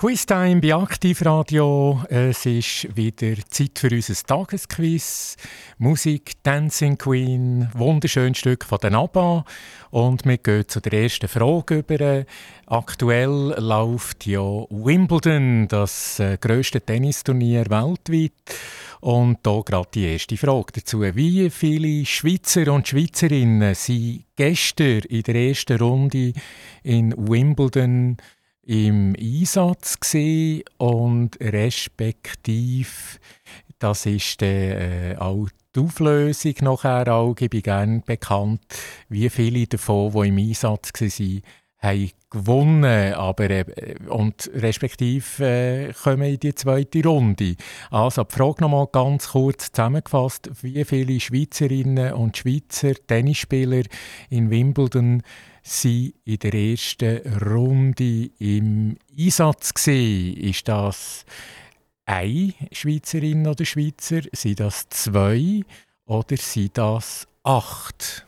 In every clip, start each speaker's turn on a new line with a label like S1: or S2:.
S1: Quiztime bei Aktivradio. Es ist wieder Zeit für unser Tagesquiz. Musik Dancing Queen, wunderschönes Stück von den ABBA. Und wir gehen zu der ersten Frage über. Aktuell läuft ja Wimbledon, das äh, grösste Tennisturnier weltweit. Und da gerade die erste Frage dazu. Wie viele Schweizer und Schweizerinnen sind gestern in der ersten Runde in Wimbledon im Einsatz gesehen und respektiv das ist äh, auch die Auflösung nachher auch, gebe ich gerne bekannt, wie viele davon, die im Einsatz waren, haben gewonnen, aber äh, und respektive äh, kommen in die zweite Runde. Also die Frage nochmal ganz kurz zusammengefasst, wie viele Schweizerinnen und Schweizer Tennisspieler in Wimbledon sie in der ersten Runde im Einsatz gesehen. Ist das eine Schweizerin oder Schweizer? Sind das zwei oder sind das acht?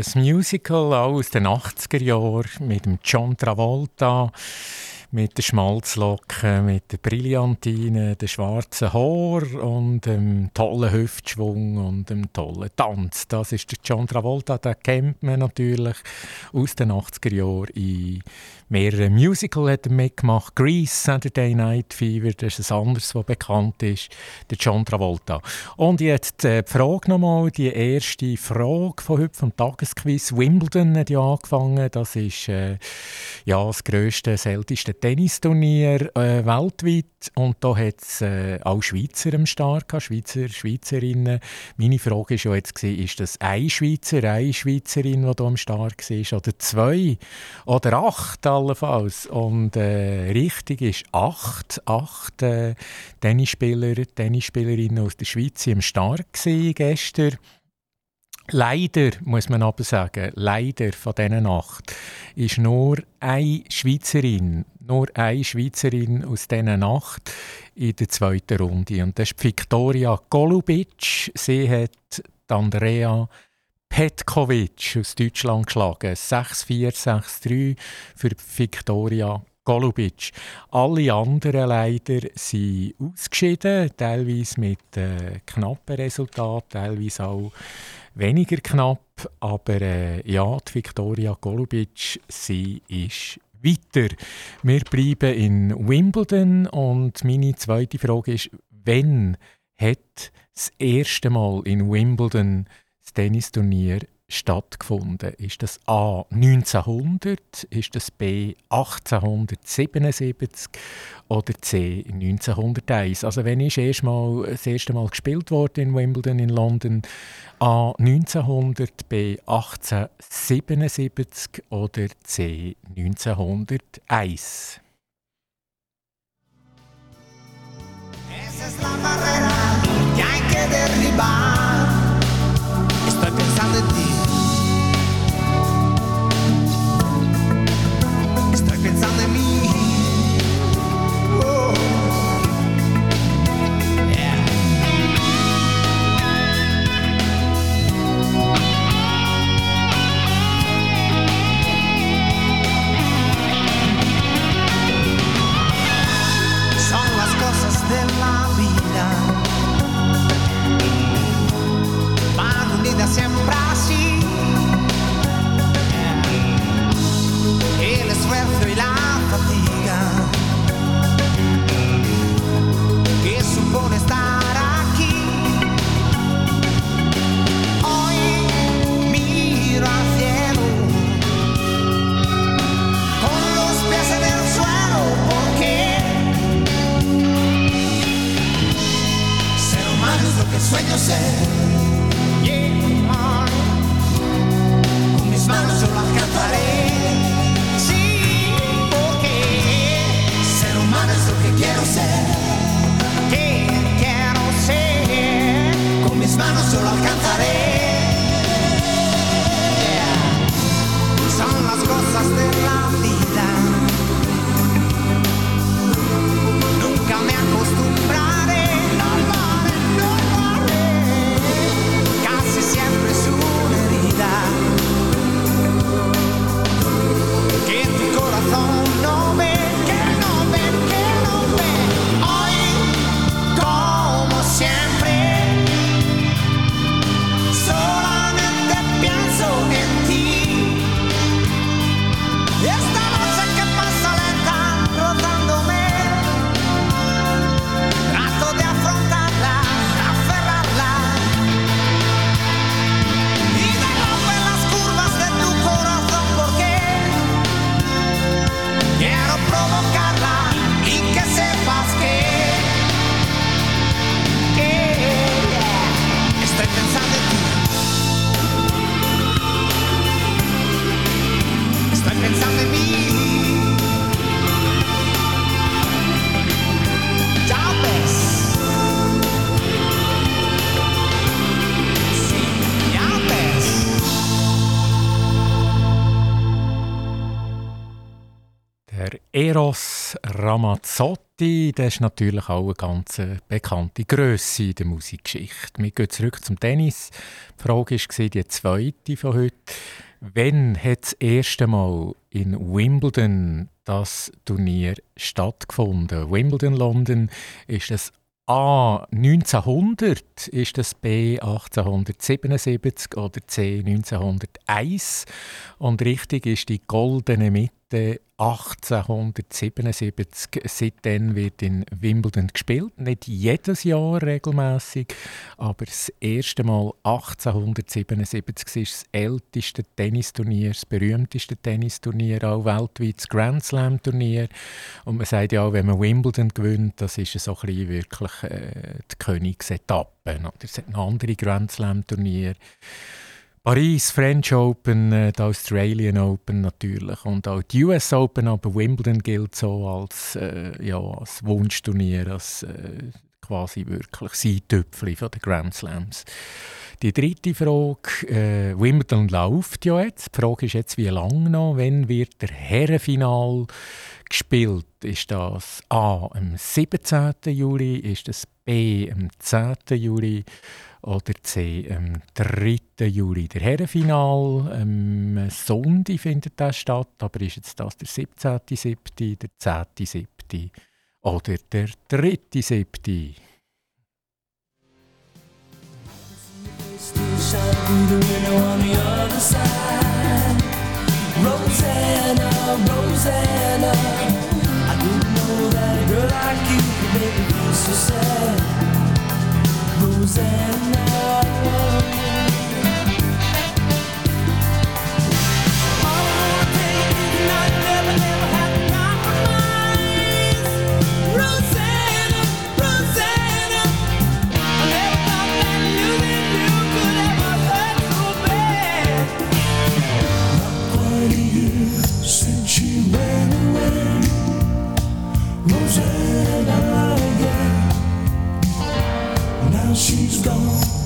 S1: ein Musical aus den 80er Jahren mit John Travolta, mit den Schmalzlocken, mit den Brillantinen, den schwarzen Haar und dem tollen Hüftschwung und dem tollen Tanz. Das ist der John Travolta, den kennt man natürlich aus den 80er Jahren in mehreren Musicals hat er mitgemacht. Grease, Saturday Night Fever, das ist ein anderes, was bekannt ist. Der John Travolta. Und jetzt äh, die Frage nochmal, die erste Frage von heute vom Tagesquiz. Wimbledon hat ja angefangen. Das ist äh, ja, das grösste, seltenste Tennisturnier äh, weltweit. Und da hat es äh, auch Schweizer am Start, Schweizer, Schweizerinnen. Meine Frage war ja jetzt, gewesen, ist das ein Schweizer, eine Schweizerin, die da am Start war, oder zwei oder acht allenfalls? Und äh, richtig ist acht, acht äh, Tennisspieler, Tennisspielerinnen aus der Schweiz am Start gestern. Leider, muss man aber sagen, leider von diesen acht ist nur eine Schweizerin, nur eine Schweizerin aus diesen acht in der zweiten Runde. Und das ist Viktoria Golubic. Sie hat Andrea Petkovic aus Deutschland geschlagen. 6-4, 6-3 für Viktoria Golubic. Alle anderen leider sind ausgeschieden, teilweise mit äh, knappen Resultaten, teilweise auch weniger knapp. Aber äh, ja, die Viktoria Golubic, sie ist weiter. Wir bleiben in Wimbledon und meine zweite Frage ist, wann hat das erste Mal in Wimbledon das Tennisturnier stattgefunden? Ist das A 1900, ist das B 1877 oder C 1901? Also wenn ist erst das erste Mal gespielt worden in Wimbledon in London, A 1900, B 1877 oder C 1901? Esa es la barrera que hay que derribar. myself Ramazzotti, das ist natürlich auch eine ganz äh, bekannte Größe in der Musikgeschichte. Wir gehen zurück zum Tennis. Die Frage war die zweite von heute. Wann hat das erste Mal in Wimbledon das Turnier stattgefunden. Wimbledon London ist das A 1900, ist das B 1877 oder C 1901 und richtig ist die goldene Mitte 1877. Seitdem wird in Wimbledon gespielt. Nicht jedes Jahr regelmäßig, aber das erste Mal 1877 ist das älteste Tennisturnier, das berühmteste Tennisturnier, auch weltweit das Grand Slam Turnier. Und man sagt ja, wenn man Wimbledon gewinnt, das ist so ein bisschen wirklich äh, die Königsetappe. Es hat noch andere Grand Slam Turniere. Paris, French Open, äh, die Australian Open natürlich und auch die US Open, aber Wimbledon gilt so als, äh, ja, als Wunschturnier, als äh, quasi wirklich Seitüpfel von den Grand Slams. Die dritte Frage, äh, Wimbledon läuft ja jetzt. Die Frage ist jetzt, wie lange noch? Wann wird der Herrenfinal gespielt? Ist das A am 17. Juli? Ist das B am 10. Juli? Oder C am 3. Juli. Der Herrenfinal am Sonntag findet das statt, aber ist jetzt das der 17.7., der 10.7. oder der 3.7.? Rosanna, Rosanna, I didn't know that a girl like you could make me feel so sad. Rosanna Go.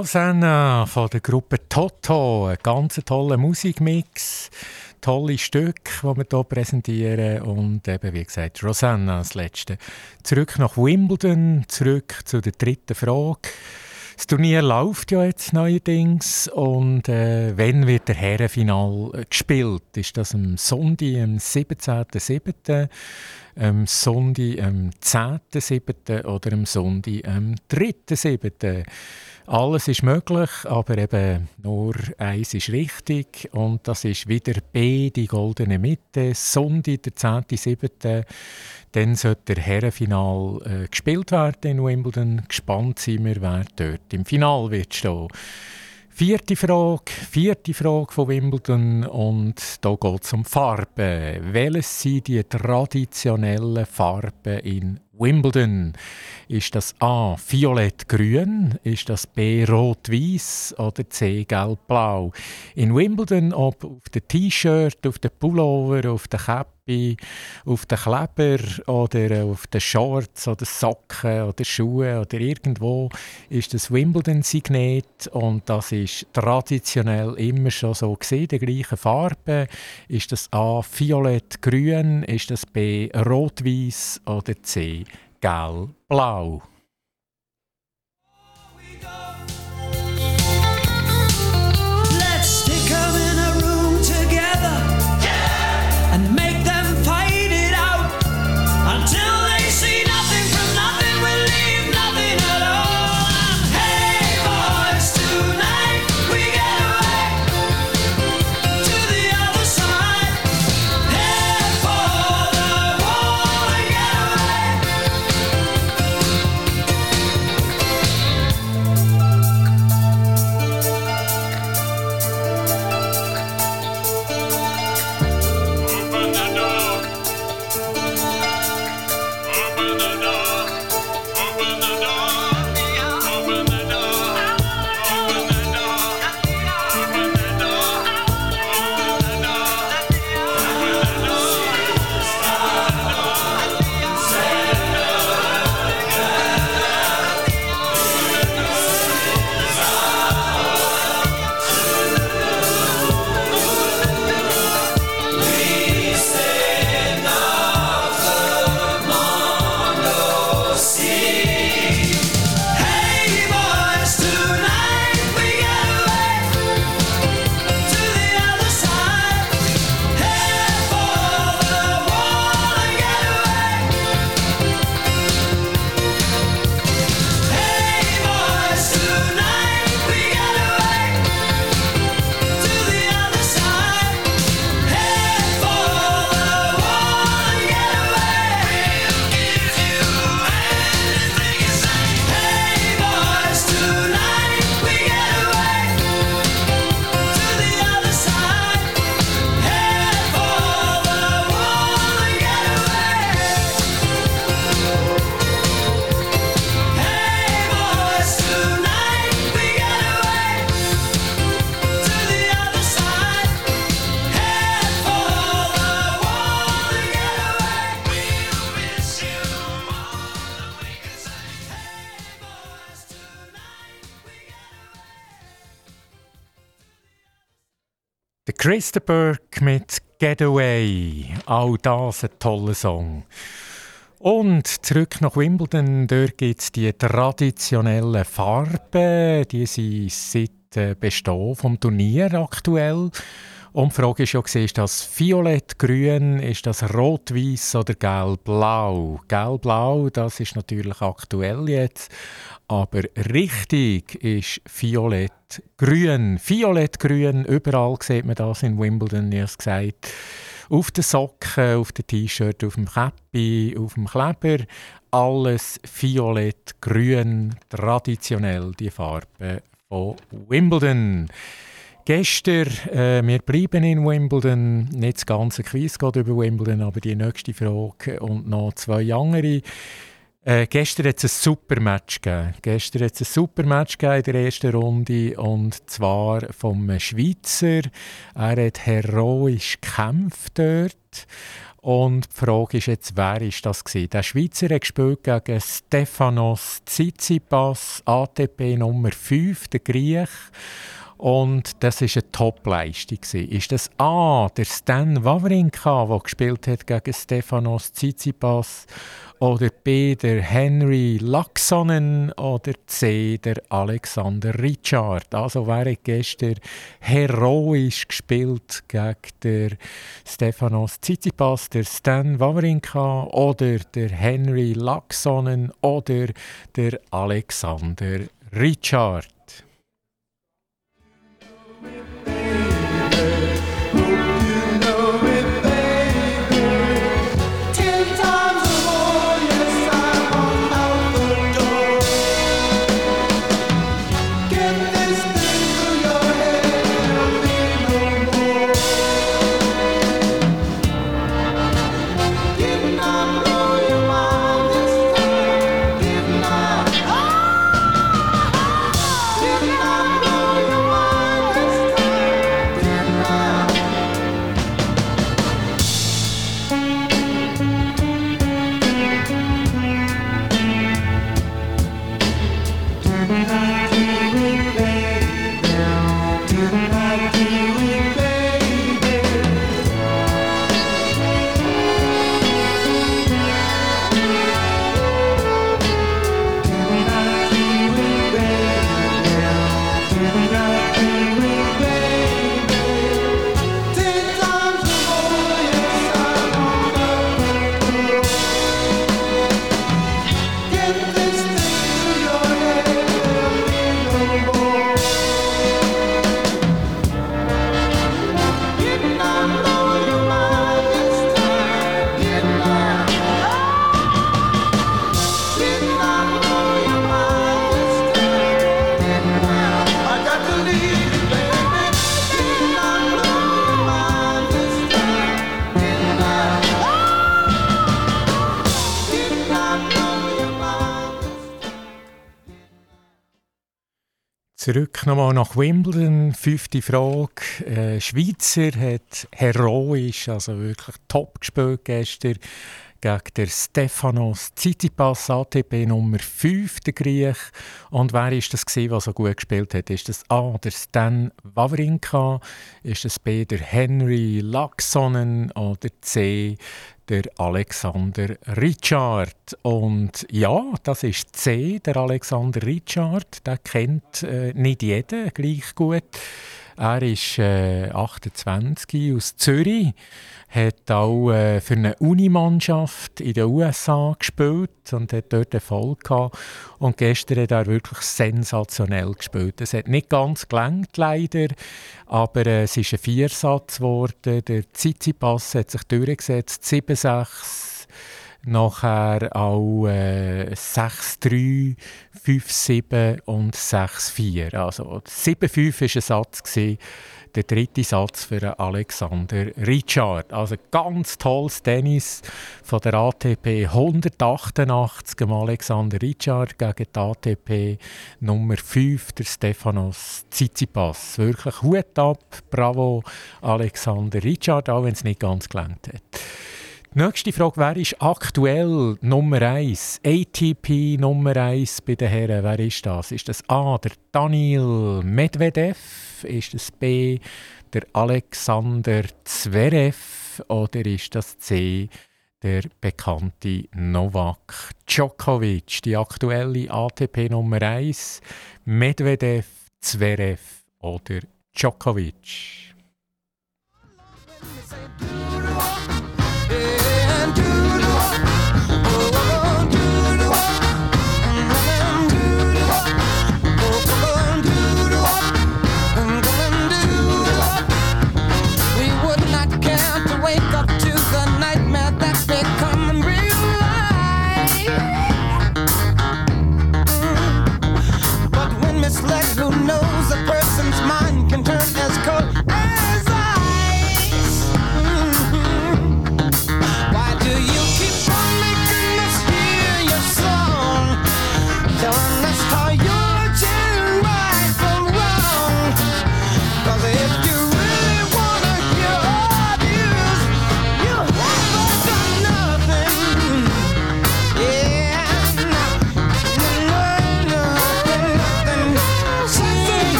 S1: Rosanna von der Gruppe Toto, ein ganz toller Musikmix, tolle Stücke, die wir hier präsentieren und eben, wie gesagt, Rosanna als letzte. Zurück nach Wimbledon, zurück zu der dritten Frage. Das Turnier läuft ja jetzt neuerdings und äh, wann wird der Herrenfinal gespielt? Ist das am Sonntag, am 17.07., am Sonntag, am 10.07. oder am Sonntag, am 3.07.? Alles ist möglich, aber eben nur eins ist richtig und das ist wieder B, die goldene Mitte, Sonntag, der 10.7. Dann sollte der Herrenfinal äh, gespielt werden in Wimbledon. Gespannt sind wir, wer dort im Final wird stehen. Vierte Frage, vierte Frage von Wimbledon und da geht es um Farben. Welches sind die traditionellen Farben in Wimbledon? Ist das A. Violett-Grün? Ist das B. Rot-Weiß? Oder C. Gelb-Blau? In Wimbledon, ob auf dem T-Shirt, auf dem Pullover, auf der Käppi, auf den Kleber oder auf den Shorts oder Socken oder Schuhe oder irgendwo, ist das Wimbledon-Signet und das ist traditionell immer schon so gesehen, die gleichen Farben. Ist das A. Violett-Grün? Ist das B. Rot-Weiß? Oder C gelb-blau. Christopher mit Getaway. Auch das ein toller Song. Und zurück nach Wimbledon, dort gibt es die traditionellen Farben, die sind seit äh, Bestehen vom Turnier aktuell. Und die Frage ist ja, ist das violett-grün, ist das rot-weiß oder gelb-blau? Gelb-blau, das ist natürlich aktuell jetzt, aber richtig ist violett-grün. Violett-grün, überall sieht man das in Wimbledon, wie es gesagt auf den Socken, auf dem T-Shirt, auf dem Käppi, auf dem Kleber. Alles violett-grün, traditionell die Farbe von Wimbledon. Gestern, äh, wir bleiben in Wimbledon, nicht das ganze Quiz geht über Wimbledon, aber die nächste Frage und noch zwei andere. Äh, gestern hat es ein super Match gegeben. Gestern hat es ein super Match in der ersten Runde und zwar vom Schweizer. Er hat heroisch gekämpft dort. Und die Frage ist jetzt, wer ist das gewesen? Der Schweizer hat gespielt gegen Stefanos Tsitsipas, ATP Nummer 5, der Griech. Und das war eine Top-Leistung. Ist das A, der Stan Wawrinka, der gespielt hat gegen Stefanos Tsitsipas oder B, der Henry Laxonen oder C, der Alexander Richard. Also hat gestern heroisch gespielt gegen der Stefanos Tsitsipas, der Stan Wawrinka oder der Henry Laxonen oder der Alexander Richard. Zurück nochmal nach Wimbledon. Fünfte Frage. Äh, Schweizer hat heroisch, also wirklich top gespielt gestern gegen der Stefanos Tsitsipas, ATP Nummer 5, der Griech. Und wer ist das gewesen, der so gut gespielt hat? Ist das A, der Stan Wawrinka? Ist das B, der Henry Laxonen? Oder C, der Alexander Richard. Und ja, das ist C, der Alexander Richard. Den kennt äh, nicht jeder gleich gut. Er ist äh, 28 aus Zürich, hat auch äh, für eine Unimannschaft in den USA gespielt und hat dort Erfolg gehabt. Und gestern hat er wirklich sensationell gespielt. Es hat nicht ganz gelangt leider, aber äh, es ist ein Viersatz geworden. Der Tsitsipas hat sich durchgesetzt, 7-6 nachher auch äh, 6-3, 5-7 und 6-4. Also 7-5 war ein Satz. Gewesen. Der dritte Satz für Alexander Richard. Also ganz tolles Tennis von der ATP 188 Alexander Richard gegen die ATP Nummer 5, der Stefanos Tsitsipas. Wirklich Hut ab, bravo Alexander Richard, auch wenn es nicht ganz gelangt hat. Nächste Frage, wer ist aktuell Nummer 1, ATP Nummer 1 bei den Herren? Wer ist das? Ist das A, der Daniel Medvedev? Ist das B, der Alexander Zverev? Oder ist das C, der bekannte Novak Djokovic? Die aktuelle ATP Nummer 1, Medvedev, Zverev oder Djokovic?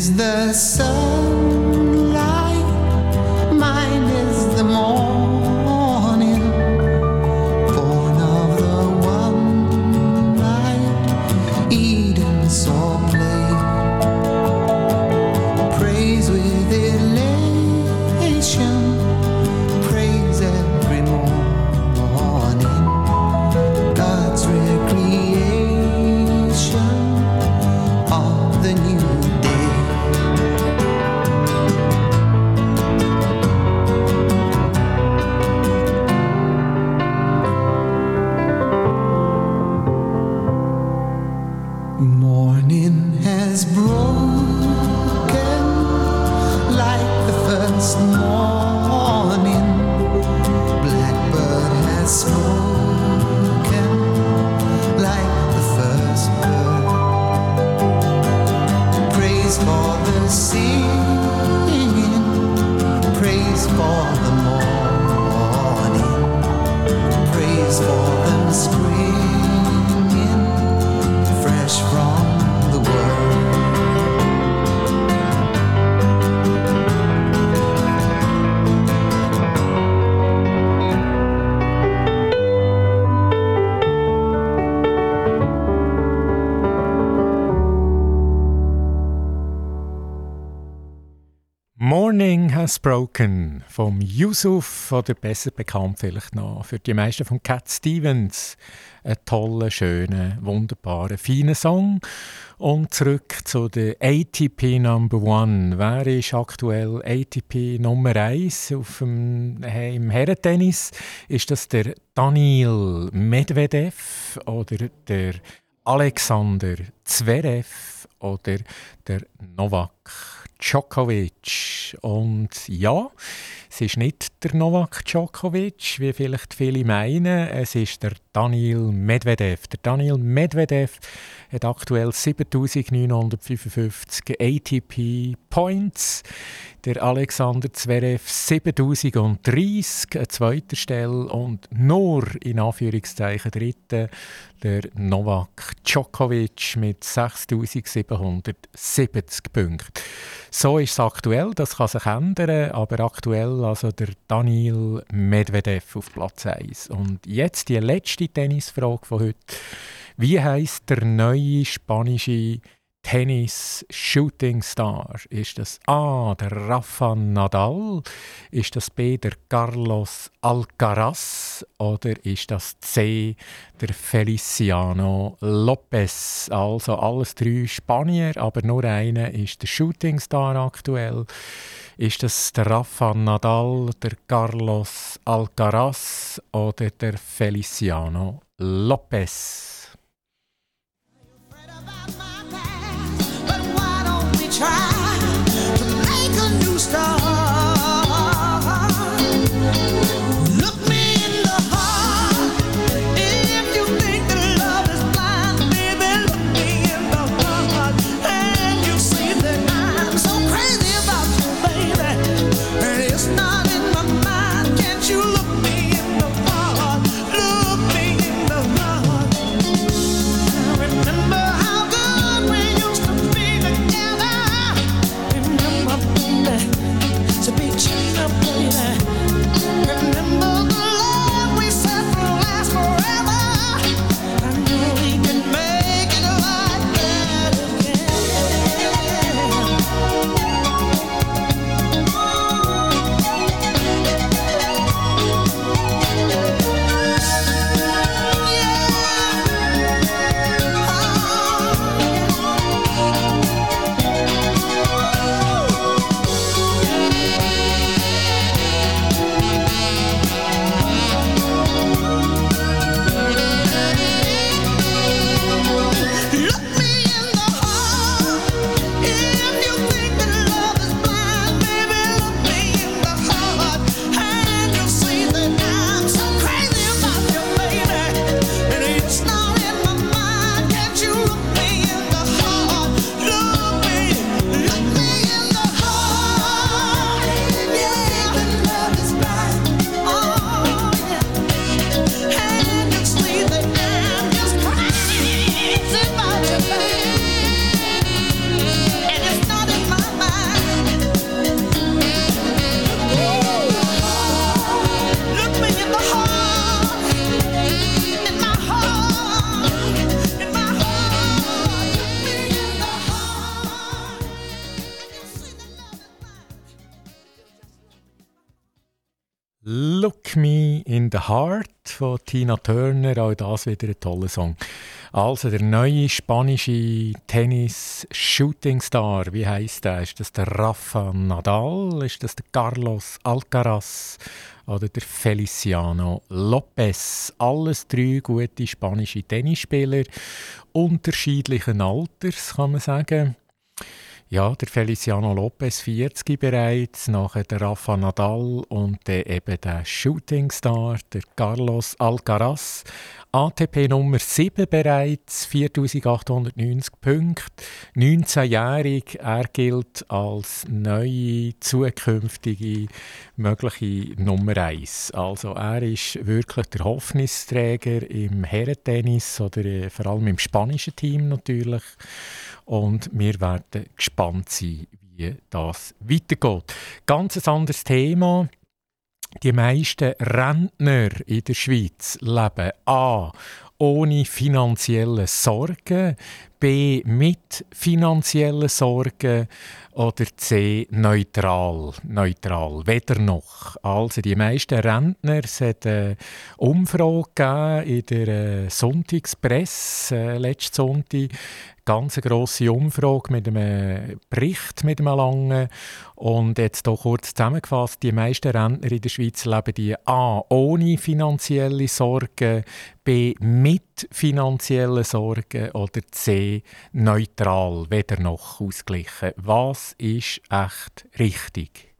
S2: is the
S1: sun. Broken vom Yusuf oder besser bekannt vielleicht noch für die meisten von Cat Stevens. Ein toller, schöner, wunderbarer, feiner Song. Und zurück zu der ATP Number One. Wer ist aktuell ATP Nummer 1 auf dem, äh, im Herrentennis? Ist das der Daniel Medvedev oder der Alexander Zverev oder der Novak Djokovic. Und ja, es ist nicht der Novak Djokovic, wie vielleicht viele meinen. Es ist der Daniel Medvedev. Der Daniel Medvedev hat aktuell 7955 ATP Points. Der Alexander Zverev 7030 an zweiter Stelle und nur in Anführungszeichen dritte der Novak Djokovic mit 6770 Punkten. So ist es aktuell, das kann sich ändern, aber aktuell also der Daniel Medvedev auf Platz 1. Und jetzt die letzte Tennisfrage von heute. Wie heißt der neue spanische Tennis Shooting Star? Ist das A, der Rafa Nadal? Ist das B, der Carlos Alcaraz? Oder ist das C, der Feliciano Lopez? Also alles drei Spanier, aber nur einer ist der Shooting Star aktuell. Ist das der Rafa Nadal, der Carlos Alcaraz oder der Feliciano Lopez? Von Tina Turner, auch das wieder ein toller Song. Also der neue spanische Tennis-Shooting-Star, wie heißt der? Ist das der Rafa Nadal? Ist das der Carlos Alcaraz? Oder der Feliciano Lopez? Alles drei gute spanische Tennisspieler, unterschiedlichen Alters, kann man sagen. Ja, der Feliciano Lopez 40 bereits, nachher der Rafa Nadal und dann eben der Shootingstar, der Carlos Alcaraz. ATP Nummer 7 bereits, 4890 Punkte, 19-jährig. Er gilt als neue, zukünftige, mögliche Nummer 1. Also er ist wirklich der Hoffnungsträger im Herrentennis oder äh, vor allem im spanischen Team natürlich. Und wir werden gespannt sein, wie das weitergeht. Ganz ein anderes Thema. Die meisten Rentner in der Schweiz leben A. ohne finanzielle Sorgen, B. mit finanziellen Sorgen oder C. neutral. Neutral, weder noch. Also die meisten Rentner, es eine Umfrage in der äh, Sonntagspresse äh, letzten Sonntag ganz grosse Umfrage mit einem Bericht, mit einem langen. Und jetzt hier kurz zusammengefasst, die meisten Rentner in der Schweiz leben die A. ohne finanzielle Sorgen, B. mit finanziellen Sorgen oder C. neutral, weder noch ausgeglichen. Was ist echt richtig?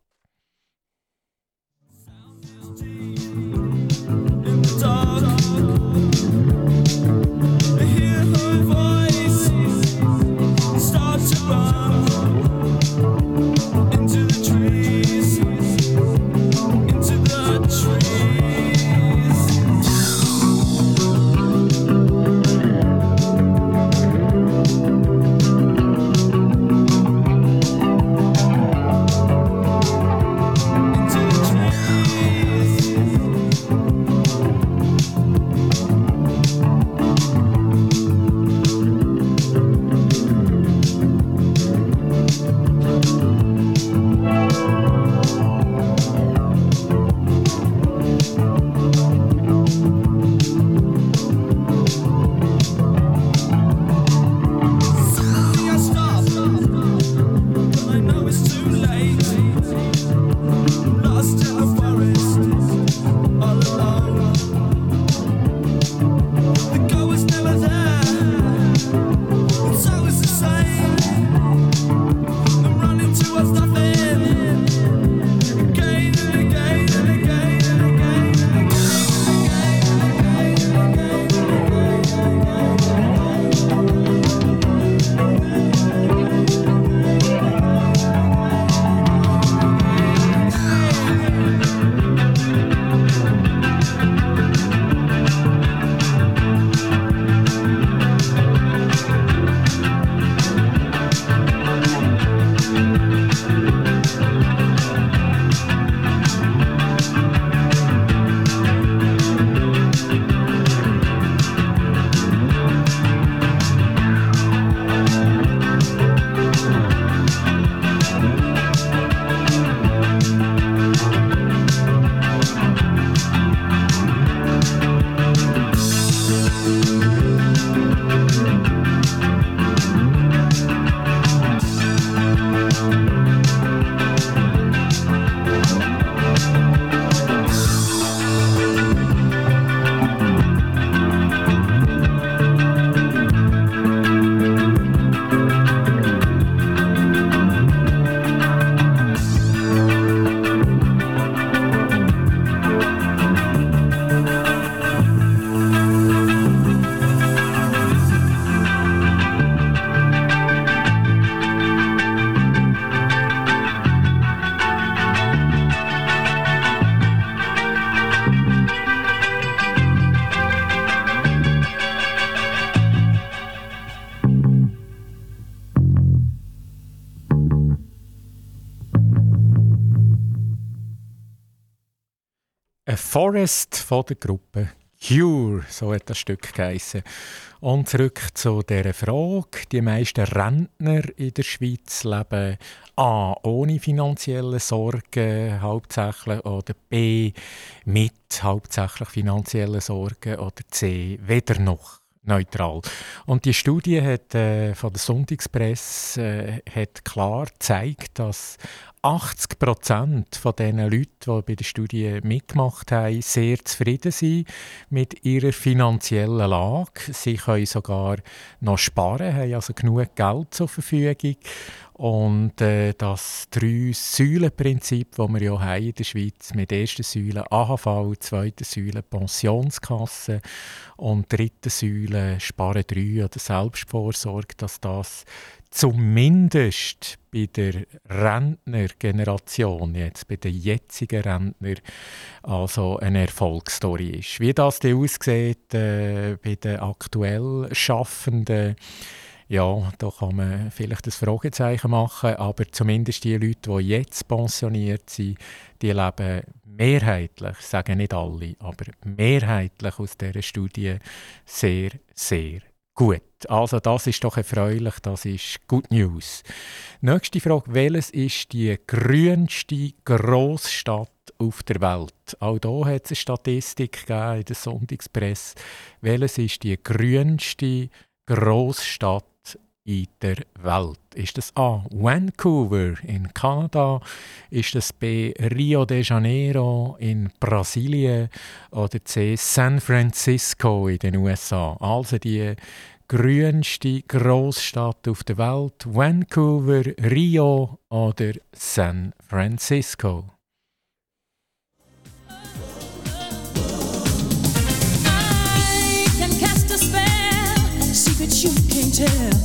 S1: Forest von der Gruppe Cure, so hat das Stück geheissen. Und zurück zu dieser Frage. Die meisten Rentner in der Schweiz leben A. ohne finanzielle Sorgen hauptsächlich oder B. mit hauptsächlich finanziellen Sorgen oder C. weder noch neutral. Und die Studie hat, äh, von der Sonntagspresse äh, hat klar gezeigt, dass 80 Prozent von den Leuten, die bei der Studie mitgemacht haben, sehr zufrieden sind mit ihrer finanziellen Lage. Sie können sogar noch sparen, haben also genug Geld zur Verfügung. Und äh, das Drei-Säulen-Prinzip, das wir ja haben in der Schweiz mit erster Säule AHV, zweiter Säule Pensionskasse und dritter Säule Sparen 3 oder Selbstvorsorge, dass das zumindest bei der Rentnergeneration, jetzt bei den jetzigen Rentner, also eine Erfolgsstory ist. Wie das denn aussieht äh, bei den aktuell Schaffenden, ja, da kann man vielleicht ein Fragezeichen machen, aber zumindest die Leute, die jetzt pensioniert sind, die leben mehrheitlich, ich sage nicht alle, aber mehrheitlich aus dieser Studie sehr, sehr gut. Also das ist doch erfreulich, das ist Good News. Nächste Frage, welches ist die grünste Großstadt auf der Welt? Auch hier hat es eine Statistik in der Sonntagspresse. Welches ist die grünste Großstadt in der Welt? Ist das A. Vancouver in Kanada? Ist das B. Rio de Janeiro in Brasilien? Oder C. San Francisco in den USA? Also die grünste Großstadt auf der Welt, Vancouver, Rio oder San Francisco? I can cast a spell, secrets you can tell.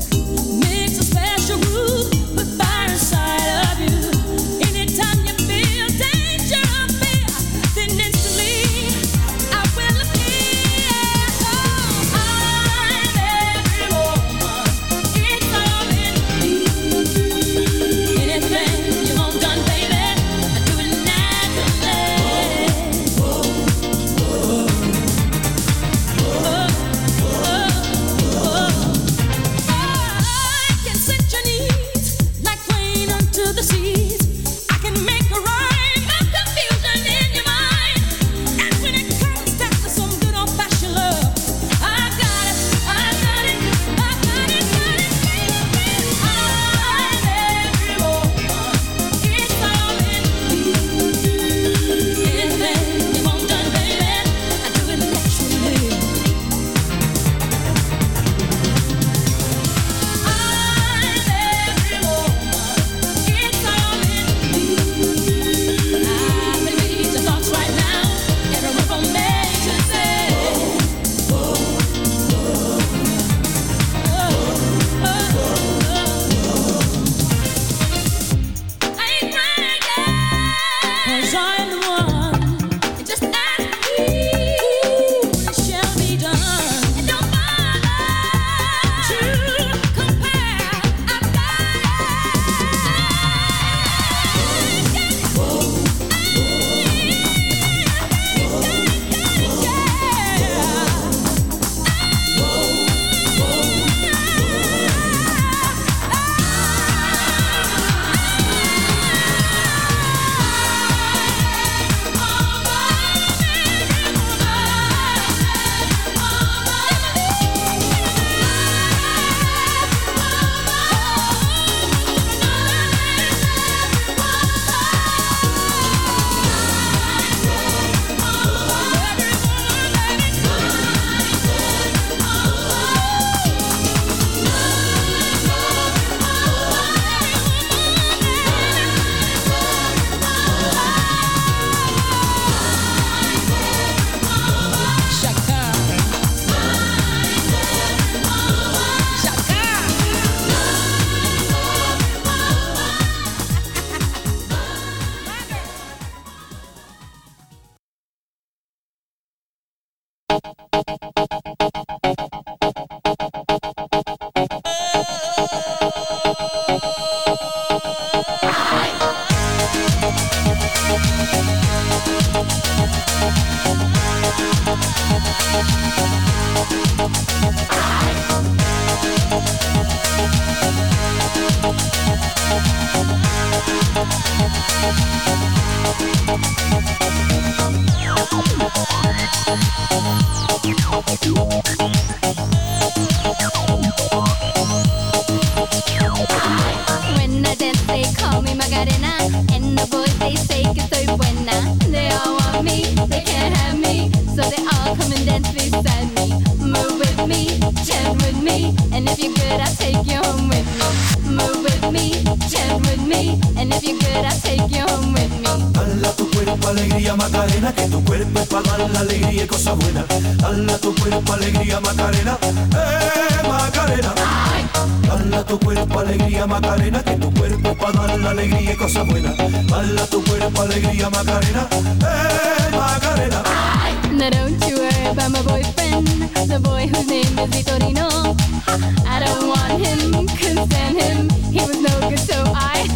S2: So I.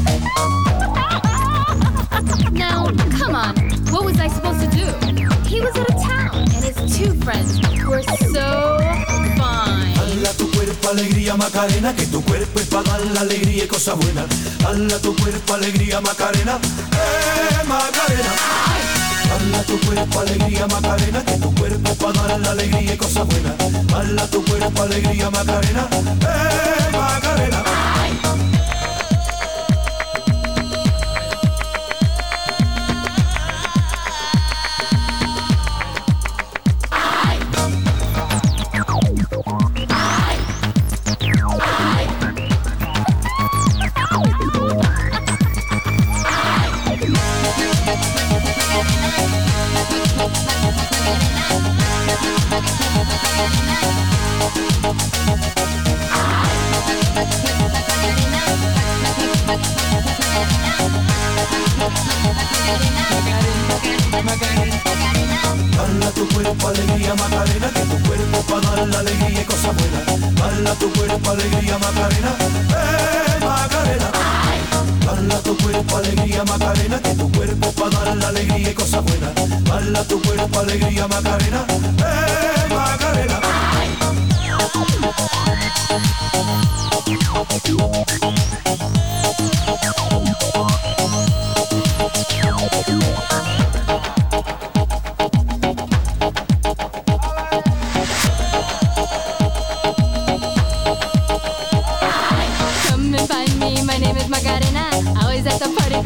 S2: now, come on, what was I supposed to do? He was out of town, and his two friends were so fine.
S3: Alegría Macarena, que tu cuerpo es para dar la alegría y cosas buenas. Hala tu cuerpo alegría Macarena, eh Macarena. Hala tu cuerpo alegría Macarena, que tu cuerpo para dar la alegría y cosas buenas. Hala tu cuerpo alegría Macarena, eh Macarena. Cuerpo alegría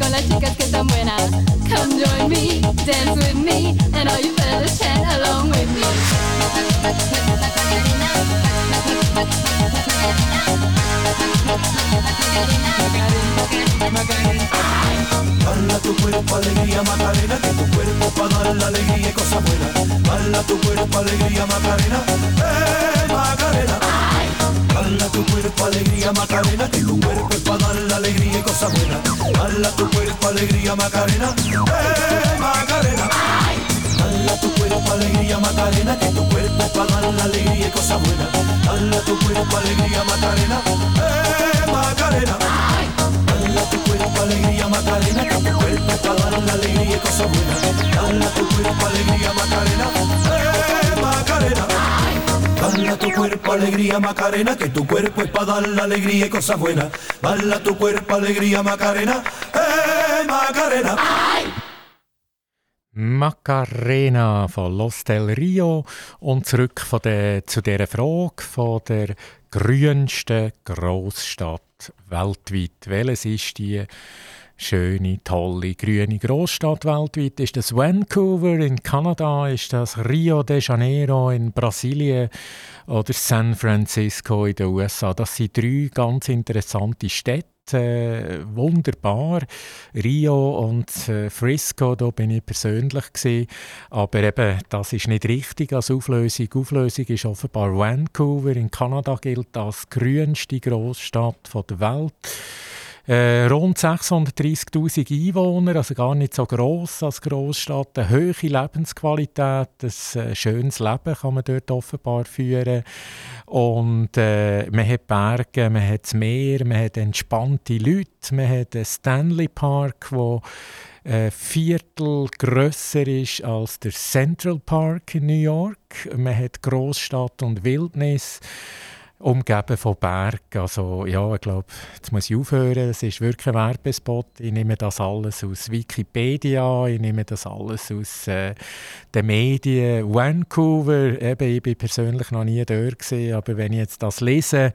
S2: con las chicas que están buenas. Come join me, dance with me, and all you fellas chant along with me.
S3: Hala tu cuerpo alegría Macarena, que tu cuerpo para dar la alegría y cosas buenas. Hala tu cuerpo alegría Macarena, eh Macarena. Hala tu cuerpo alegría Macarena, que tu cuerpo es para dar la alegría y cosas buenas. Hala tu cuerpo alegría Macarena, eh Macarena. Hala tu cuerpo alegría Macarena, que tu cuerpo es para dar la alegría y cosas buenas. Hala tu cuerpo alegría Macarena, eh Macarena. Hala tu cuerpo alegría Macarena, que tu cuerpo es para dar la alegría y cosas buenas. Hala tu cuerpo alegría Macarena, eh cuerpo alegría Macarena, que tu cuerpo es para dar la alegría y cosas buenas. Bala tu cuerpo alegría Macarena, eh Macarena.
S1: Macarena von Los del Rio und zurück von der, zu dieser Frage von der grünsten Großstadt weltweit. Welches ist die schöne, tolle, grüne Großstadt weltweit? Ist das Vancouver in Kanada? Ist das Rio de Janeiro in Brasilien? Oder San Francisco in den USA? Das sind drei ganz interessante Städte. Äh, wunderbar. Rio und äh, Frisco, da bin ich persönlich gewesen. aber eben, das ist nicht richtig als Auflösung. Auflösung ist offenbar Vancouver in Kanada gilt als grünste Großstadt der Welt. Äh, rund 630.000 Einwohner, also gar nicht so gross als Großstadt. Eine hohe Lebensqualität, ein äh, schönes Leben kann man dort offenbar führen. Und äh, man hat Berge, man hat das Meer, man hat entspannte Leute, man hat einen Stanley Park, wo ein Viertel grösser ist als der Central Park in New York. Man hat Großstadt und Wildnis umgeben von Bergen. Also ja, ich glaube, jetzt muss ich aufhören. Es ist wirklich ein Werbespot. Ich nehme das alles aus Wikipedia, ich nehme das alles aus äh, den Medien. Vancouver, eben, ich bin persönlich noch nie dort gewesen, aber wenn ich jetzt das lese,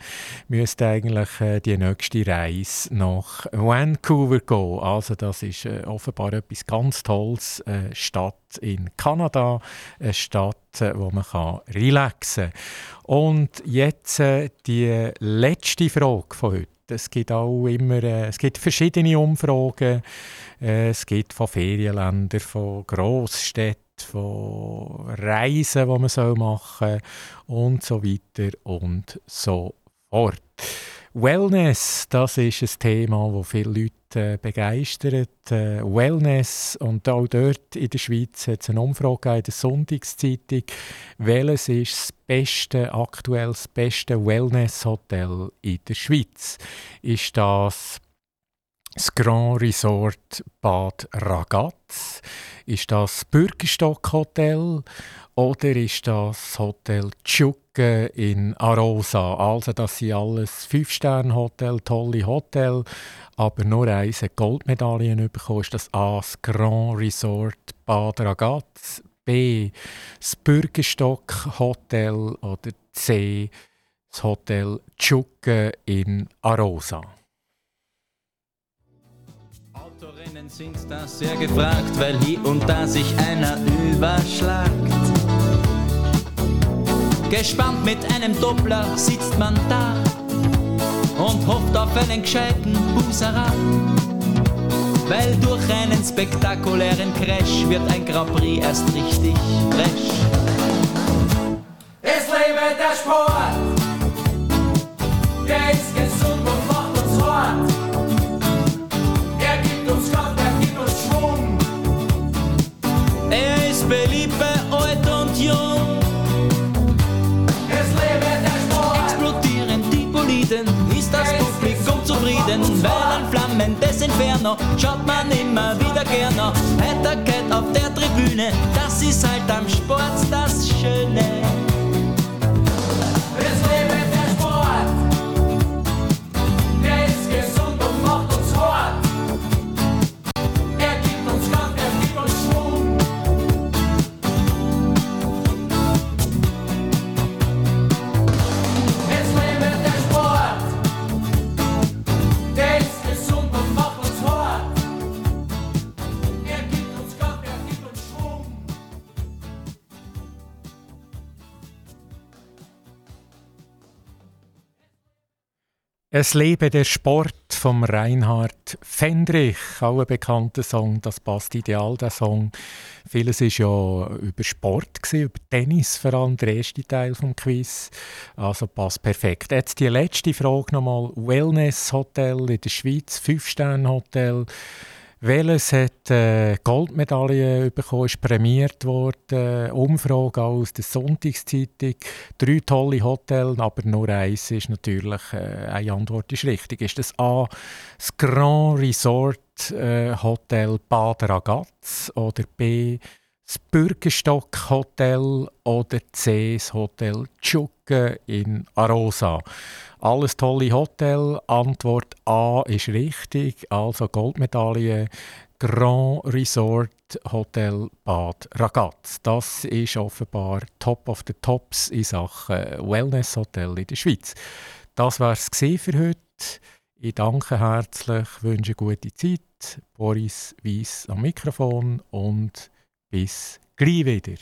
S1: müsste eigentlich äh, die nächste Reise nach Vancouver gehen. Also das ist äh, offenbar etwas ganz Tolles. Eine Stadt in Kanada, eine Stadt wo man kann relaxen kann. Und jetzt äh, die letzte Frage von heute. Es gibt auch immer äh, es gibt verschiedene Umfragen. Äh, es gibt von Ferienländern, von Großstädten, von Reisen, die man machen soll und so weiter und so fort. Wellness, das ist ein Thema, das viele Leute äh, begeistert. Äh, Wellness und auch dort in der Schweiz hat es eine Umfrage in der Sonntagszeitung. Welches ist das beste, aktuell das beste Wellness-Hotel in der Schweiz? Ist das das Grand Resort Bad Ragaz? Ist das Bürgerstock Hotel oder ist das Hotel Tschukke in Arosa? Also das sind alles Fünf-Sterne-Hotel, tolle Hotel, aber nur eins hat Goldmedaillen bekommen. Ist das A, das Grand Resort Bad Ragaz, B, das Bürgerstock Hotel oder C, das Hotel Tschukke in Arosa?
S4: Autorinnen sind da sehr gefragt, weil hier und da sich einer überschlagt. Gespannt mit einem Doppler sitzt man da und hofft auf einen gescheiten Buserer. Weil durch einen spektakulären Crash wird ein Grand Prix erst richtig fresh.
S3: Es lebe der Sport, der ist
S4: Zufrieden, weil ein flammendes Inferno schaut man immer wieder gerne. Heiterkeit auf der Tribüne, das ist halt am Sport das Schöne.
S3: Es lebe der Sport
S1: vom Reinhard Fendrich, auch ein bekannter Song. Das passt ideal, der Song. Vieles ist ja über Sport gewesen, über Tennis vor allem, der erste Teil vom Quiz. Also passt perfekt. Jetzt die letzte Frage nochmal: Wellness Hotel in der Schweiz, fünf Sterne Hotel. Welches hat äh, Goldmedaille bekommen, ist prämiert worden, Umfrage aus der Sonntagszeitung, drei tolle Hotels, aber nur eins ist natürlich, äh, eine Antwort ist richtig. Ist das A, das Grand Resort äh, Hotel Bad Ragaz oder B, das Bürgerstock Hotel oder C, das Hotel Tschukke in Arosa. Alles tolle Hotel. Antwort A ist richtig. Also Goldmedaille. Grand Resort Hotel Bad Ragaz. Das ist offenbar Top of the Tops in Sachen Wellness Hotel in der Schweiz. Das war es für heute. Ich danke herzlich, wünsche gute Zeit. Boris Weiss am Mikrofon und bis gleich wieder.